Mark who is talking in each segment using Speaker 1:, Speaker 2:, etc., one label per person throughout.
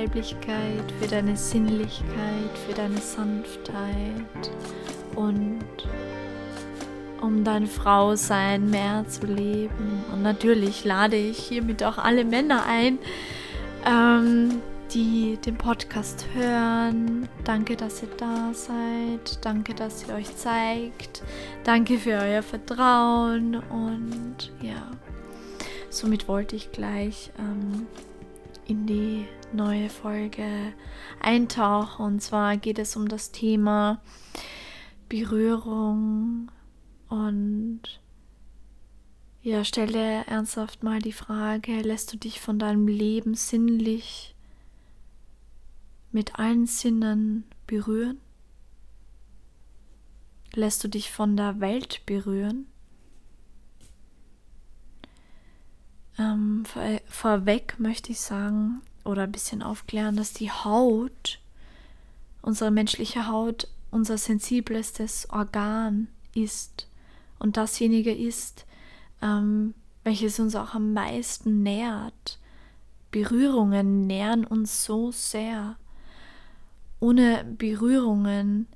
Speaker 1: Weiblichkeit, für deine Sinnlichkeit, für deine Sanftheit und um dein Frausein mehr zu leben. Und natürlich lade ich hiermit auch alle Männer ein, ähm, die den Podcast hören. Danke, dass ihr da seid. Danke, dass ihr euch zeigt. Danke für euer Vertrauen. Und ja, somit wollte ich gleich ähm, in die neue Folge eintauchen. Und zwar geht es um das Thema Berührung und ja, stell dir ernsthaft mal die Frage, lässt du dich von deinem Leben sinnlich mit allen Sinnen berühren? Lässt du dich von der Welt berühren? Ähm, vor, vorweg möchte ich sagen oder ein bisschen aufklären, dass die Haut, unsere menschliche Haut, unser sensiblestes Organ ist und dasjenige ist, ähm, welches uns auch am meisten nährt. Berührungen nähren uns so sehr ohne Berührungen,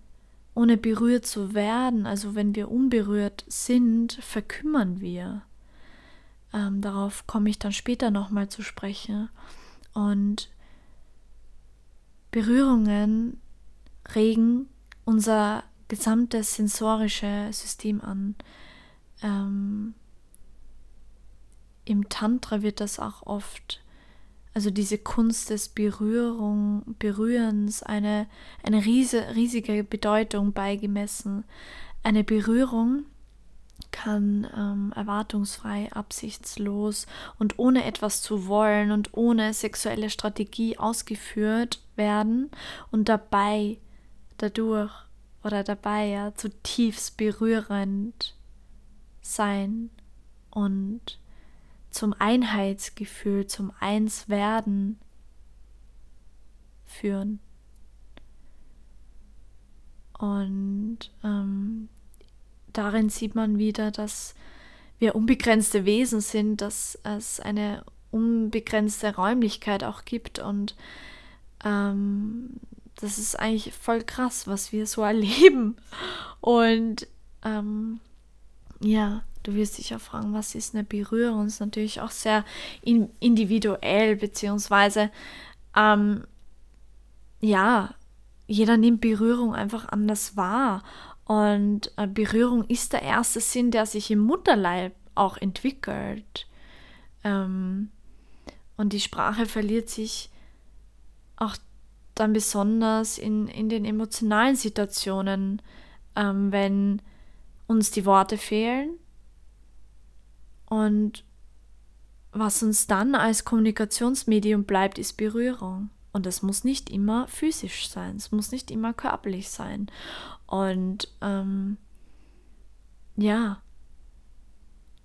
Speaker 1: ohne berührt zu werden, also wenn wir unberührt sind, verkümmern wir. Ähm, darauf komme ich dann später nochmal zu sprechen. Und Berührungen regen unser gesamtes sensorische System an. Ähm, Im Tantra wird das auch oft also diese Kunst des Berührung, Berührens, eine, eine riese, riesige Bedeutung beigemessen. Eine Berührung kann ähm, erwartungsfrei, absichtslos und ohne etwas zu wollen und ohne sexuelle Strategie ausgeführt werden und dabei, dadurch oder dabei ja zutiefst berührend sein und zum Einheitsgefühl, zum Einswerden führen. Und ähm, darin sieht man wieder, dass wir unbegrenzte Wesen sind, dass es eine unbegrenzte Räumlichkeit auch gibt und ähm, das ist eigentlich voll krass, was wir so erleben. Und ähm, ja, Du wirst dich auch fragen, was ist eine Berührung? Ist natürlich auch sehr in, individuell, beziehungsweise ähm, ja, jeder nimmt Berührung einfach anders wahr. Und äh, Berührung ist der erste Sinn, der sich im Mutterleib auch entwickelt. Ähm, und die Sprache verliert sich auch dann besonders in, in den emotionalen Situationen, ähm, wenn uns die Worte fehlen und was uns dann als Kommunikationsmedium bleibt, ist Berührung. Und es muss nicht immer physisch sein, es muss nicht immer körperlich sein. Und ähm, ja,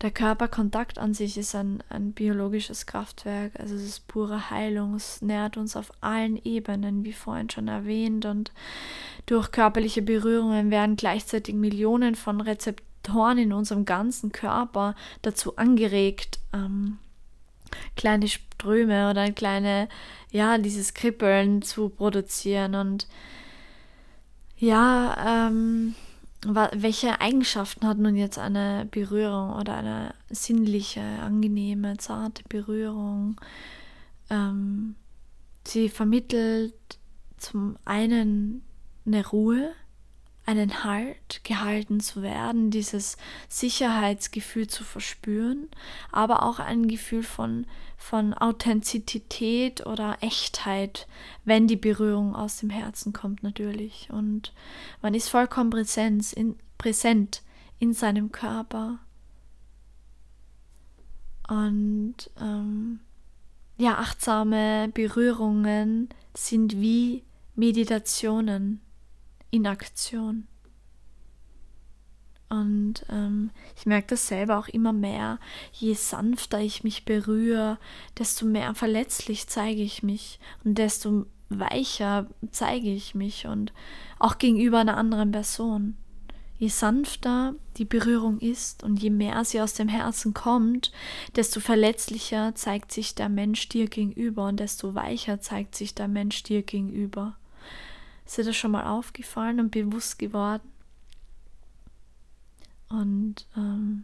Speaker 1: der Körperkontakt an sich ist ein, ein biologisches Kraftwerk, also es ist pure Heilung, es nährt uns auf allen Ebenen, wie vorhin schon erwähnt. Und durch körperliche Berührungen werden gleichzeitig Millionen von Rezeptoren in unserem ganzen Körper dazu angeregt, ähm, kleine Ströme oder kleine, ja, dieses Kribbeln zu produzieren und ja, ähm, welche Eigenschaften hat nun jetzt eine Berührung oder eine sinnliche, angenehme, zarte Berührung? Ähm, sie vermittelt zum einen eine Ruhe, einen Halt, gehalten zu werden, dieses Sicherheitsgefühl zu verspüren, aber auch ein Gefühl von, von Authentizität oder Echtheit, wenn die Berührung aus dem Herzen kommt natürlich. Und man ist vollkommen Präsenz in, präsent in seinem Körper. Und ähm, ja, achtsame Berührungen sind wie Meditationen in Aktion. Und ähm, ich merke das selber auch immer mehr. Je sanfter ich mich berühre, desto mehr verletzlich zeige ich mich und desto weicher zeige ich mich und auch gegenüber einer anderen Person. Je sanfter die Berührung ist und je mehr sie aus dem Herzen kommt, desto verletzlicher zeigt sich der Mensch dir gegenüber und desto weicher zeigt sich der Mensch dir gegenüber. Ist dir das schon mal aufgefallen und bewusst geworden? Und ähm,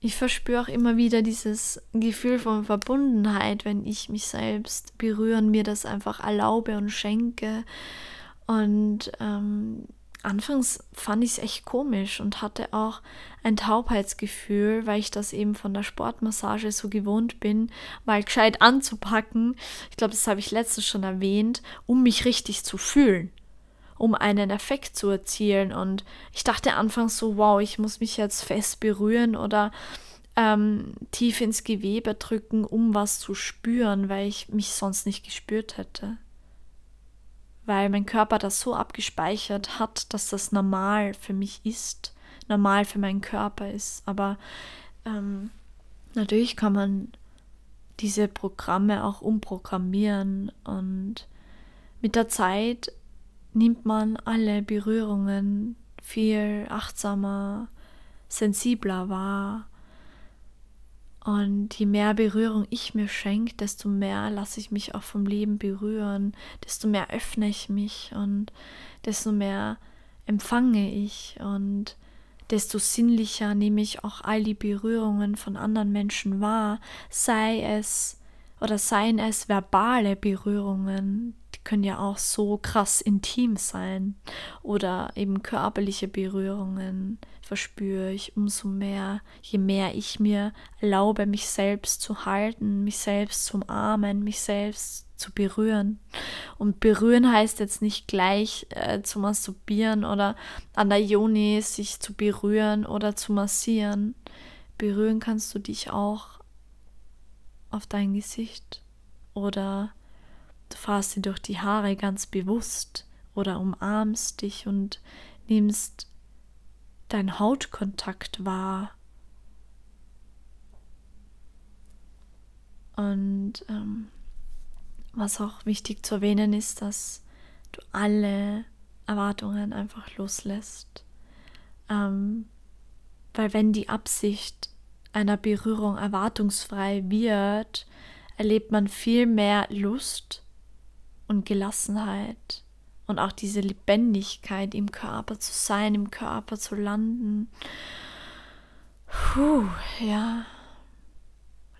Speaker 1: ich verspüre auch immer wieder dieses Gefühl von Verbundenheit, wenn ich mich selbst berühren, mir das einfach erlaube und schenke. Und ähm, anfangs fand ich es echt komisch und hatte auch ein Taubheitsgefühl, weil ich das eben von der Sportmassage so gewohnt bin, mal gescheit anzupacken. Ich glaube, das habe ich letztens schon erwähnt, um mich richtig zu fühlen, um einen Effekt zu erzielen. Und ich dachte anfangs so, wow, ich muss mich jetzt fest berühren oder ähm, tief ins Gewebe drücken, um was zu spüren, weil ich mich sonst nicht gespürt hätte weil mein Körper das so abgespeichert hat, dass das normal für mich ist, normal für meinen Körper ist. Aber ähm, natürlich kann man diese Programme auch umprogrammieren und mit der Zeit nimmt man alle Berührungen viel achtsamer, sensibler wahr und je mehr Berührung ich mir schenke, desto mehr lasse ich mich auch vom Leben berühren, desto mehr öffne ich mich und desto mehr empfange ich und desto sinnlicher nehme ich auch all die Berührungen von anderen Menschen wahr, sei es oder seien es verbale Berührungen, die können ja auch so krass intim sein oder eben körperliche Berührungen verspüre ich umso mehr, je mehr ich mir erlaube, mich selbst zu halten, mich selbst zu umarmen, mich selbst zu berühren. Und berühren heißt jetzt nicht gleich äh, zu masturbieren oder an der Joni sich zu berühren oder zu massieren. Berühren kannst du dich auch auf dein Gesicht oder du fahrst dir durch die Haare ganz bewusst oder umarmst dich und nimmst dein Hautkontakt wahr. Und ähm, was auch wichtig zu erwähnen ist, dass du alle Erwartungen einfach loslässt. Ähm, weil wenn die Absicht einer Berührung erwartungsfrei wird, erlebt man viel mehr Lust und Gelassenheit und auch diese Lebendigkeit im Körper zu sein, im Körper zu landen. Puh, ja.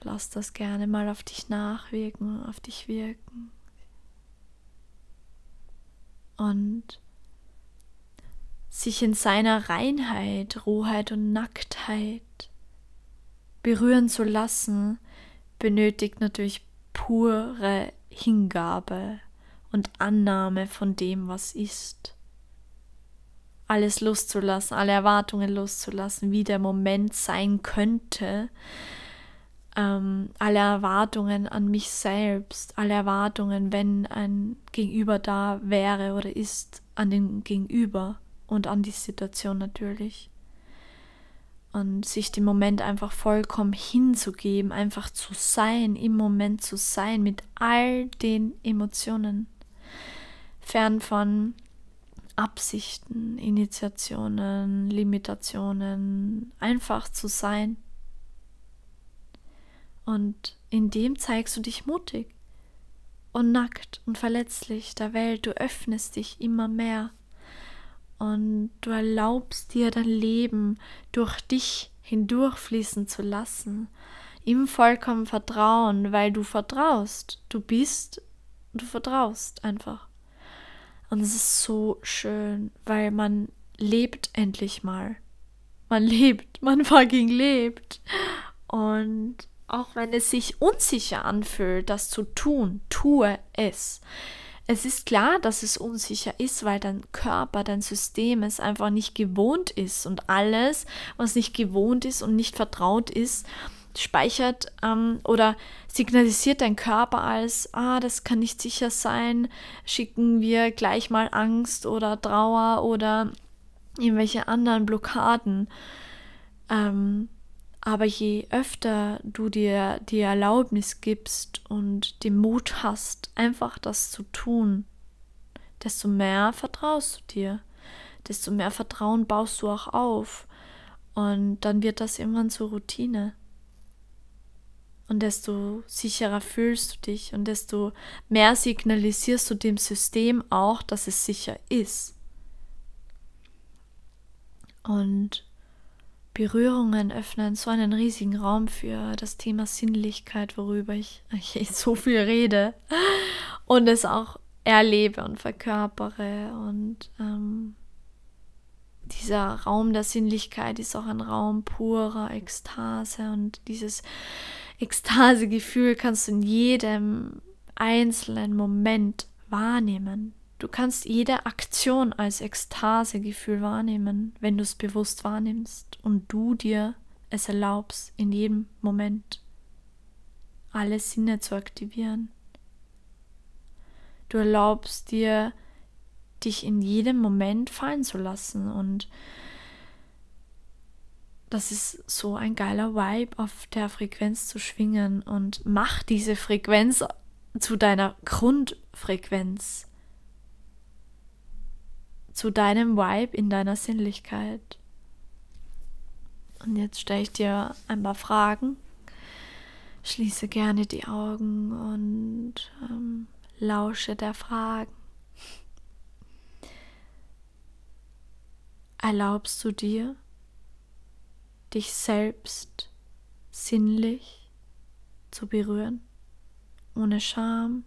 Speaker 1: Lass das gerne mal auf dich nachwirken, auf dich wirken. Und sich in seiner Reinheit, Rohheit und Nacktheit berühren zu lassen, benötigt natürlich pure Hingabe und Annahme von dem, was ist. Alles loszulassen, alle Erwartungen loszulassen, wie der Moment sein könnte, ähm, alle Erwartungen an mich selbst, alle Erwartungen, wenn ein Gegenüber da wäre oder ist, an den Gegenüber und an die Situation natürlich. Und sich dem Moment einfach vollkommen hinzugeben, einfach zu sein, im Moment zu sein mit all den Emotionen, fern von Absichten, Initiationen, Limitationen, einfach zu sein. Und in dem zeigst du dich mutig und nackt und verletzlich der Welt, du öffnest dich immer mehr und du erlaubst dir dein Leben durch dich hindurchfließen zu lassen, im vollkommen Vertrauen, weil du vertraust. Du bist, du vertraust einfach. Und es ist so schön, weil man lebt endlich mal. Man lebt, man fucking lebt. Und auch wenn es sich unsicher anfühlt, das zu tun, tue es es ist klar, dass es unsicher ist, weil dein Körper, dein System es einfach nicht gewohnt ist und alles, was nicht gewohnt ist und nicht vertraut ist, speichert ähm, oder signalisiert dein Körper als, ah, das kann nicht sicher sein, schicken wir gleich mal Angst oder Trauer oder irgendwelche anderen Blockaden. Ähm, Aber je öfter du dir die Erlaubnis gibst und den Mut hast, einfach das zu tun, desto mehr vertraust du dir, desto mehr Vertrauen baust du auch auf. Und dann wird das irgendwann zur Routine. Und desto sicherer fühlst du dich und desto mehr signalisierst du dem System auch, dass es sicher ist. Und Berührungen öffnen so einen riesigen Raum für das Thema Sinnlichkeit, worüber ich, so viel rede und es auch erlebe und verkörpere. Und ähm, dieser Raum der Sinnlichkeit ist auch ein Raum purer Ekstase und dieses Ekstasegefühl kannst du in jedem einzelnen Moment wahrnehmen. Du kannst jede Aktion als Ekstasegefühl wahrnehmen, wenn du es bewusst wahrnimmst und du dir es erlaubst, in jedem Moment alle Sinne zu aktivieren. Du erlaubst dir, dich in jedem Moment fallen zu lassen und das ist so ein geiler Vibe, auf der Frequenz zu schwingen und mach diese Frequenz zu deiner Grundfrequenz zu deinem Vibe in deiner Sinnlichkeit. Und jetzt stelle ich dir ein paar Fragen. Schließe gerne die Augen und ähm, lausche der Fragen. Erlaubst du dir, dich selbst sinnlich zu berühren, ohne Scham,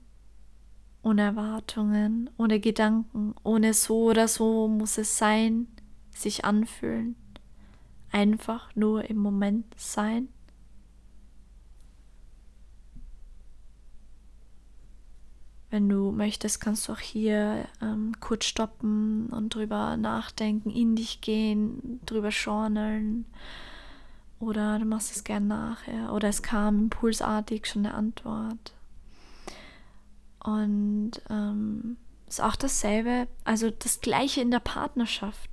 Speaker 1: ohne Erwartungen, ohne Gedanken, ohne so oder so muss es sein, sich anfühlen, einfach nur im Moment sein. Wenn du möchtest, kannst du auch hier ähm, kurz stoppen und drüber nachdenken, in dich gehen, drüber schorneln. Oder du machst es gern nachher. Oder es kam impulsartig schon eine Antwort. Und ähm, ist auch dasselbe, also das gleiche in der Partnerschaft.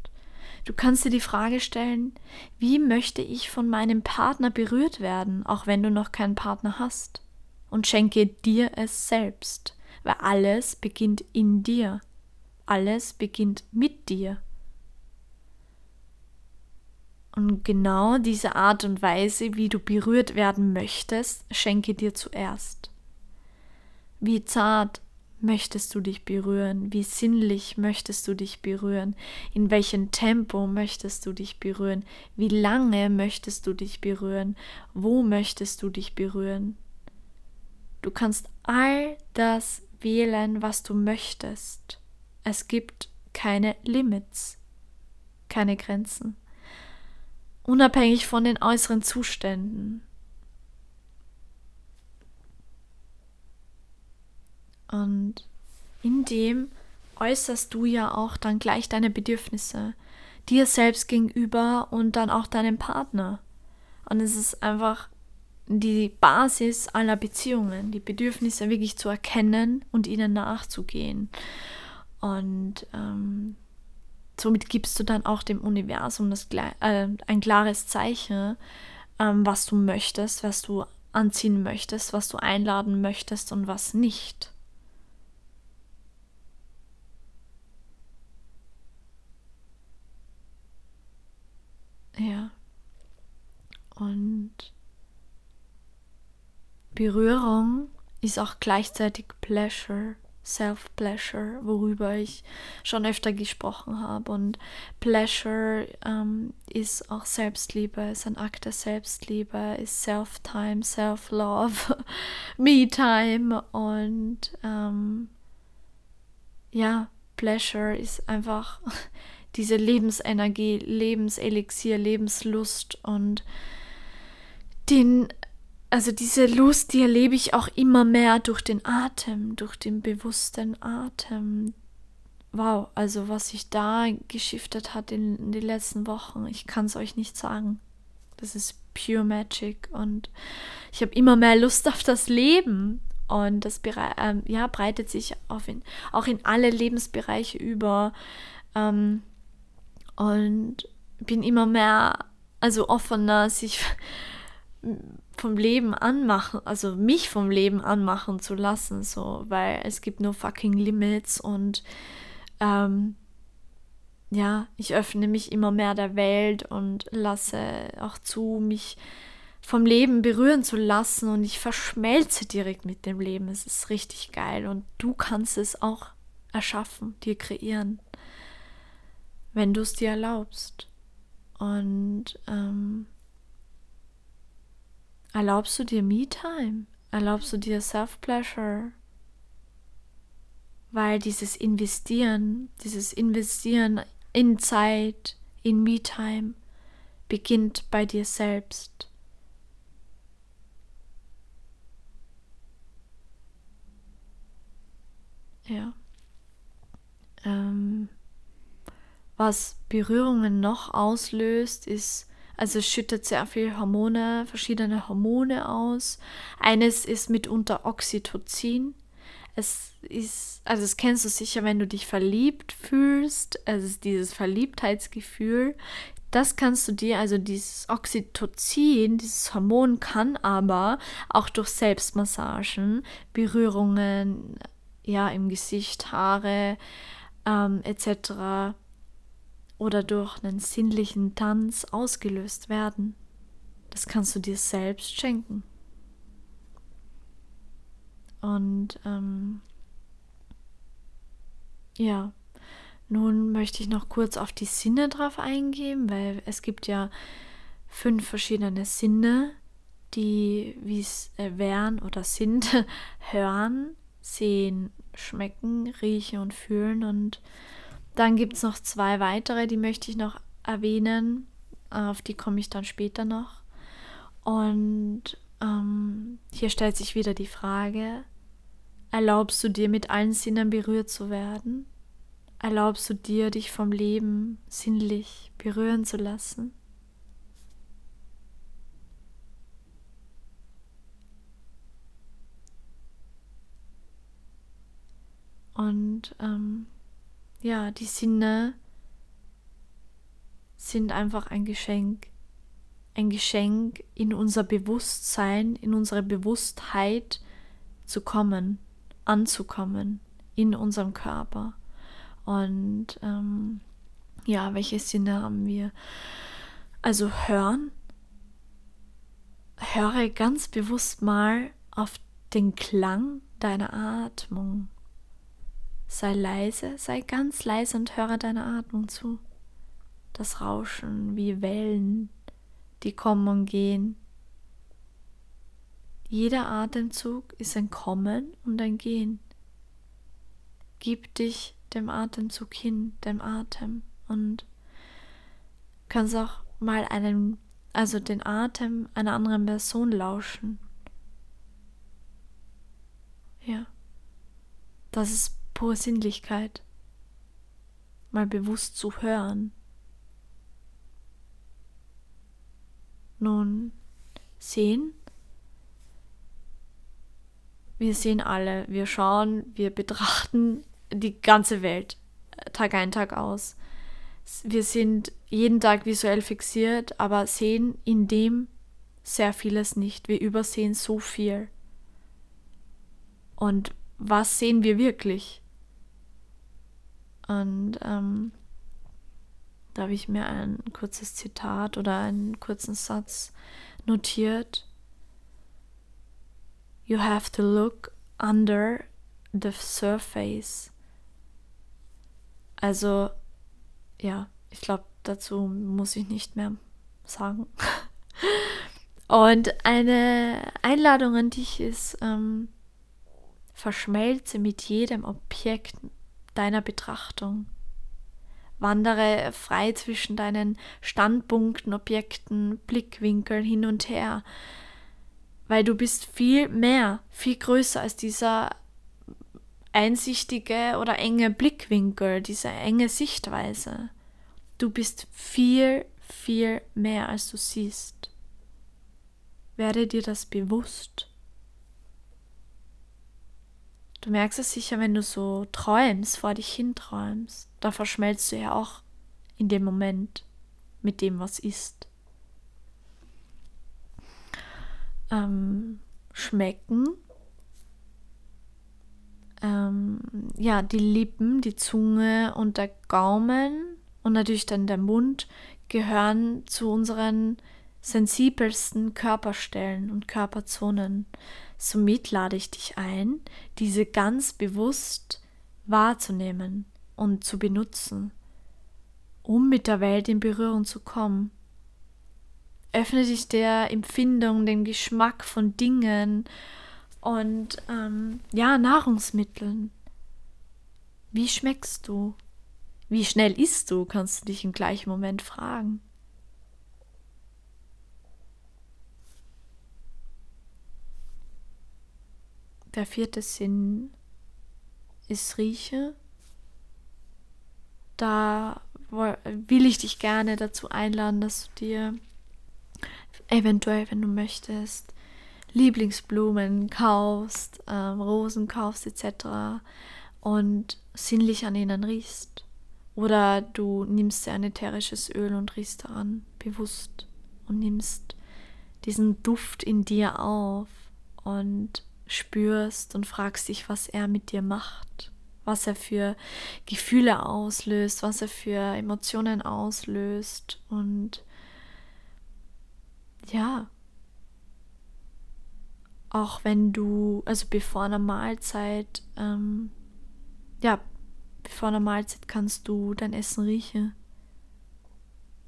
Speaker 1: Du kannst dir die Frage stellen, wie möchte ich von meinem Partner berührt werden, auch wenn du noch keinen Partner hast? Und schenke dir es selbst, weil alles beginnt in dir. Alles beginnt mit dir. Und genau diese Art und Weise, wie du berührt werden möchtest, schenke dir zuerst. Wie zart möchtest du dich berühren? Wie sinnlich möchtest du dich berühren? In welchem Tempo möchtest du dich berühren? Wie lange möchtest du dich berühren? Wo möchtest du dich berühren? Du kannst all das wählen, was du möchtest. Es gibt keine Limits, keine Grenzen. Unabhängig von den äußeren Zuständen. Und in dem äußerst du ja auch dann gleich deine Bedürfnisse dir selbst gegenüber und dann auch deinem Partner. Und es ist einfach die Basis aller Beziehungen, die Bedürfnisse wirklich zu erkennen und ihnen nachzugehen. Und ähm, somit gibst du dann auch dem Universum das, äh, ein klares Zeichen, ähm, was du möchtest, was du anziehen möchtest, was du einladen möchtest und was nicht. Ja. Und Berührung ist auch gleichzeitig Pleasure, Self-Pleasure, worüber ich schon öfter gesprochen habe. Und Pleasure ähm, ist auch Selbstliebe, ist ein Akt der Selbstliebe, ist Self-Time, Self-Love, Me-Time und ähm, ja, Pleasure ist einfach diese Lebensenergie, Lebenselixier, Lebenslust und den, also diese Lust, die erlebe ich auch immer mehr durch den Atem, durch den bewussten Atem. Wow, also was sich da geschiftet hat in, in den letzten Wochen, ich kann es euch nicht sagen. Das ist pure Magic und ich habe immer mehr Lust auf das Leben und das äh, ja, breitet sich in, auch in alle Lebensbereiche über. Ähm, und bin immer mehr also offener sich vom Leben anmachen, also mich vom Leben anmachen zu lassen, so, weil es gibt nur fucking Limits und ähm, ja, ich öffne mich immer mehr der Welt und lasse auch zu, mich vom Leben berühren zu lassen und ich verschmelze direkt mit dem Leben. Es ist richtig geil und du kannst es auch erschaffen, dir kreieren, wenn du es dir erlaubst. Und ähm, erlaubst du dir Me-Time? Erlaubst du dir Self-Pleasure? Weil dieses Investieren, dieses Investieren in Zeit, in Me-Time, beginnt bei dir selbst. Ja. Ähm, was Berührungen noch auslöst, ist, also es schüttet sehr viel Hormone, verschiedene Hormone aus. Eines ist mitunter Oxytocin. Es ist, also das kennst du sicher, wenn du dich verliebt fühlst, also dieses Verliebtheitsgefühl. Das kannst du dir, also dieses Oxytocin, dieses Hormon kann aber auch durch Selbstmassagen, Berührungen, ja, im Gesicht, Haare ähm, etc oder durch einen sinnlichen Tanz ausgelöst werden. Das kannst du dir selbst schenken. Und ähm, ja, nun möchte ich noch kurz auf die Sinne drauf eingehen, weil es gibt ja fünf verschiedene Sinne, die wie es äh, wären oder sind, hören, sehen, schmecken, riechen und fühlen und dann gibt es noch zwei weitere, die möchte ich noch erwähnen. Auf die komme ich dann später noch. Und ähm, hier stellt sich wieder die Frage, erlaubst du dir mit allen Sinnen berührt zu werden? Erlaubst du dir, dich vom Leben sinnlich berühren zu lassen? Und ähm, ja, die Sinne sind einfach ein Geschenk. Ein Geschenk, in unser Bewusstsein, in unsere Bewusstheit zu kommen, anzukommen, in unserem Körper. Und ähm, ja, welche Sinne haben wir? Also hören. Höre ganz bewusst mal auf den Klang deiner Atmung. Sei leise, sei ganz leise und höre deiner Atmung zu. Das Rauschen wie Wellen, die kommen und gehen. Jeder Atemzug ist ein Kommen und ein Gehen. Gib dich dem Atemzug hin, dem Atem und kannst auch mal einen, also den Atem einer anderen Person lauschen. Ja. Das ist pure Sinnlichkeit, mal bewusst zu hören. Nun, sehen. Wir sehen alle, wir schauen, wir betrachten die ganze Welt, äh, Tag ein, Tag aus. Wir sind jeden Tag visuell fixiert, aber sehen in dem sehr vieles nicht. Wir übersehen so viel. Und was sehen wir wirklich? Und ähm, da habe ich mir ein kurzes Zitat oder einen kurzen Satz notiert. You have to look under the surface. Also, ja, ich glaube, dazu muss ich nicht mehr sagen. Und eine Einladung an dich ist, ähm, verschmelze mit jedem Objekt, deiner Betrachtung. Wandere frei zwischen deinen Standpunkten, Objekten, Blickwinkeln hin und her, weil du bist viel mehr, viel größer als dieser einsichtige oder enge Blickwinkel, diese enge Sichtweise. Du bist viel, viel mehr, als du siehst. Werde dir das bewusst. Du merkst es sicher, wenn du so träumst, vor dich hin träumst. Da verschmelzt du ja auch in dem Moment mit dem, was ist. ähm, schmecken. Ähm, ja, die Lippen, die Zunge und der Gaumen und natürlich dann der Mund gehören zu unseren sensibelsten Körperstellen und Körperzonen. Somit lade ich dich ein, diese ganz bewusst wahrzunehmen und zu benutzen, um mit der Welt in Berührung zu kommen. Öffne dich der Empfindung, dem Geschmack von Dingen und ähm, ja, Nahrungsmitteln. Wie schmeckst du? Wie schnell isst du, kannst du dich im gleichen Moment fragen. Der vierte Sinn ist Rieche. Da will ich dich gerne dazu einladen, dass du dir eventuell, wenn du möchtest, Lieblingsblumen kaufst, ähm, Rosen kaufst etc. und sinnlich an ihnen riechst. Oder du nimmst dir ein ätherisches Öl und riechst daran bewusst und nimmst diesen Duft in dir auf und spürst und fragst dich, was er mit dir macht, was er für Gefühle auslöst, was er für Emotionen auslöst und ja, auch wenn du, also bevor einer Mahlzeit, ähm, ja, bevor einer Mahlzeit kannst du dein Essen riechen,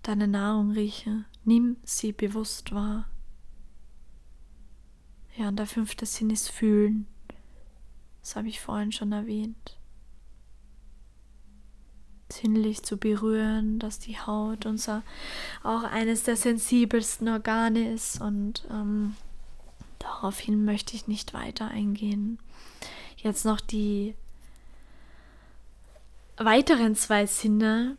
Speaker 1: deine Nahrung riechen, nimm sie bewusst wahr. Ja, und der fünfte Sinn ist Fühlen. Das habe ich vorhin schon erwähnt. Sinnlich zu berühren, dass die Haut unser auch eines der sensibelsten Organe ist und ähm, daraufhin möchte ich nicht weiter eingehen. Jetzt noch die weiteren zwei Sinne.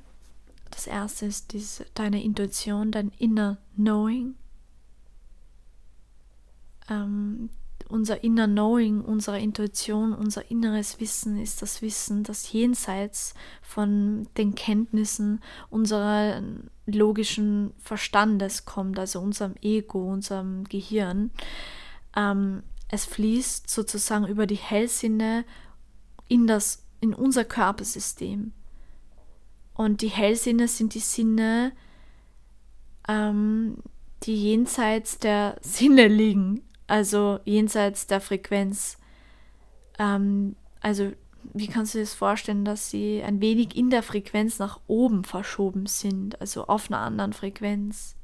Speaker 1: Das erste ist diese, deine Intuition, dein Inner Knowing ähm, unser Inner Knowing, unsere Intuition, unser inneres Wissen ist das Wissen, das jenseits von den Kenntnissen unserer logischen Verstandes kommt, also unserem Ego, unserem Gehirn. Ähm, es fließt sozusagen über die Hellsinne in, das, in unser Körpersystem. Und die Hellsinne sind die Sinne, ähm, die jenseits der Sinne liegen also jenseits der Frequenz. Ähm, also wie kannst du dir das vorstellen, dass sie ein wenig in der Frequenz nach oben verschoben sind, also auf einer anderen Frequenz?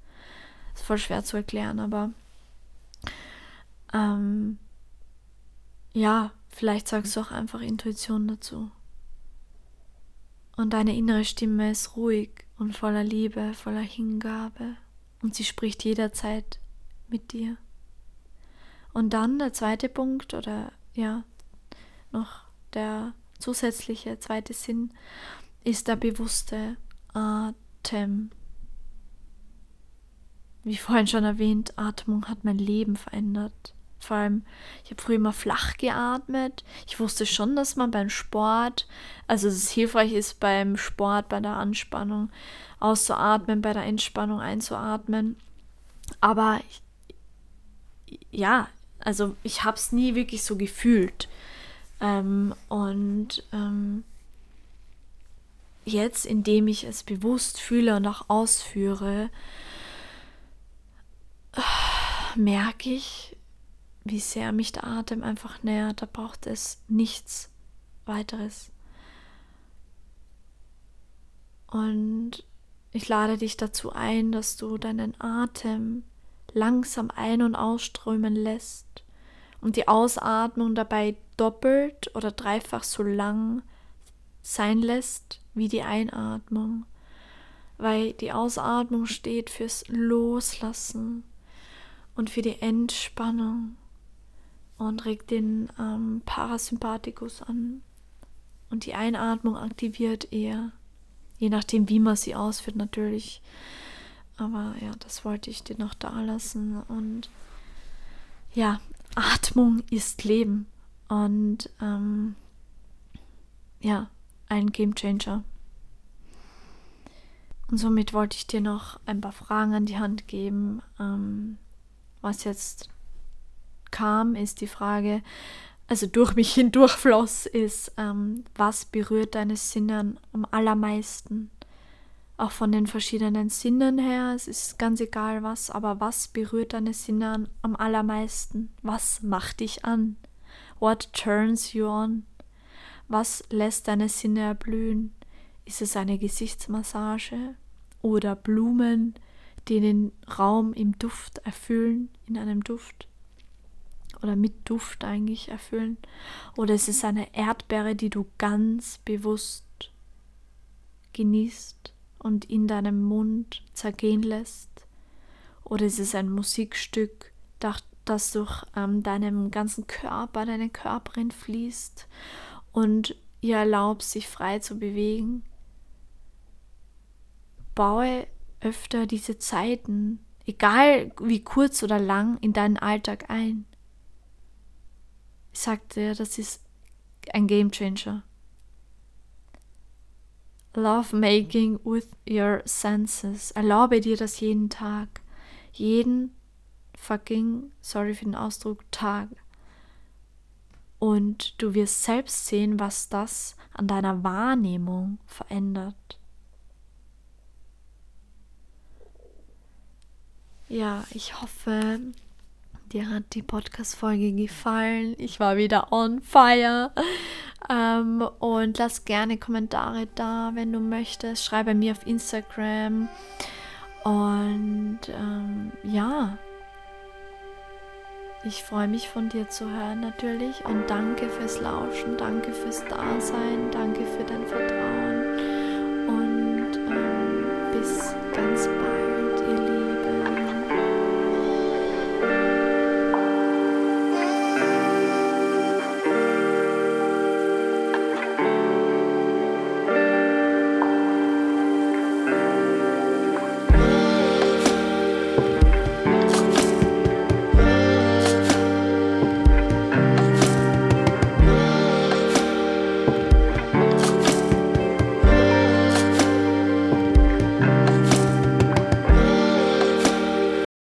Speaker 1: Das ist voll schwer zu erklären, aber ähm, ja, vielleicht sagst du auch einfach Intuition dazu. Und deine innere Stimme ist ruhig und voller Liebe, voller Hingabe und sie spricht jederzeit mit dir. Und dann der zweite Punkt oder ja, noch der zusätzliche zweite Sinn ist der bewusste Atem. Wie vorhin schon erwähnt, Atmung hat mein Leben verändert. Vor allem, ich habe früher immer flach geatmet. Ich wusste schon, dass man beim Sport, also dass es hilfreich ist beim Sport, bei der Anspannung auszuatmen, bei der Entspannung einzuatmen. Aber ja, also ich habe es nie wirklich so gefühlt. Ähm, und ähm, jetzt, indem ich es bewusst fühle und auch ausführe, merke ich, wie sehr mich der Atem einfach nähert. Da braucht es nichts weiteres. Und ich lade dich dazu ein, dass du deinen Atem langsam ein- und ausströmen lässt und die Ausatmung dabei doppelt oder dreifach so lang sein lässt wie die Einatmung, weil die Ausatmung steht fürs Loslassen und für die Entspannung und regt den ähm, Parasympathikus an. Und die Einatmung aktiviert eher, je nachdem, wie man sie ausführt, natürlich. Aber ja, das wollte ich dir noch da lassen. Und ja, Atmung ist Leben. Und ähm, ja, ein Game Changer. Und somit wollte ich dir noch ein paar Fragen an die Hand geben, ähm, was jetzt kam, ist die Frage, also durch mich hindurch floss, ist, ähm, was berührt deine Sinne am allermeisten? Auch von den verschiedenen Sinnen her, es ist ganz egal was, aber was berührt deine Sinne am allermeisten? Was macht dich an? What turns you on? Was lässt deine Sinne erblühen? Ist es eine Gesichtsmassage oder Blumen, die den Raum im Duft erfüllen, in einem Duft? Oder mit Duft eigentlich erfüllen? Oder ist es eine Erdbeere, die du ganz bewusst genießt? Und in deinem Mund zergehen lässt? Oder ist es ein Musikstück, das durch ähm, deinem ganzen Körper, deine Körperin fließt und ihr erlaubt, sich frei zu bewegen? Baue öfter diese Zeiten, egal wie kurz oder lang, in deinen Alltag ein. Ich sagte, das ist ein Game Love making with your senses. Erlaube dir das jeden Tag. Jeden fucking, sorry für den Ausdruck, Tag. Und du wirst selbst sehen, was das an deiner Wahrnehmung verändert. Ja, ich hoffe, dir hat die Podcast-Folge gefallen. Ich war wieder on fire. Ähm, und lass gerne Kommentare da, wenn du möchtest. Schreibe mir auf Instagram. Und ähm, ja, ich freue mich von dir zu hören natürlich. Und danke fürs Lauschen, danke fürs Dasein, danke für dein Vertrauen.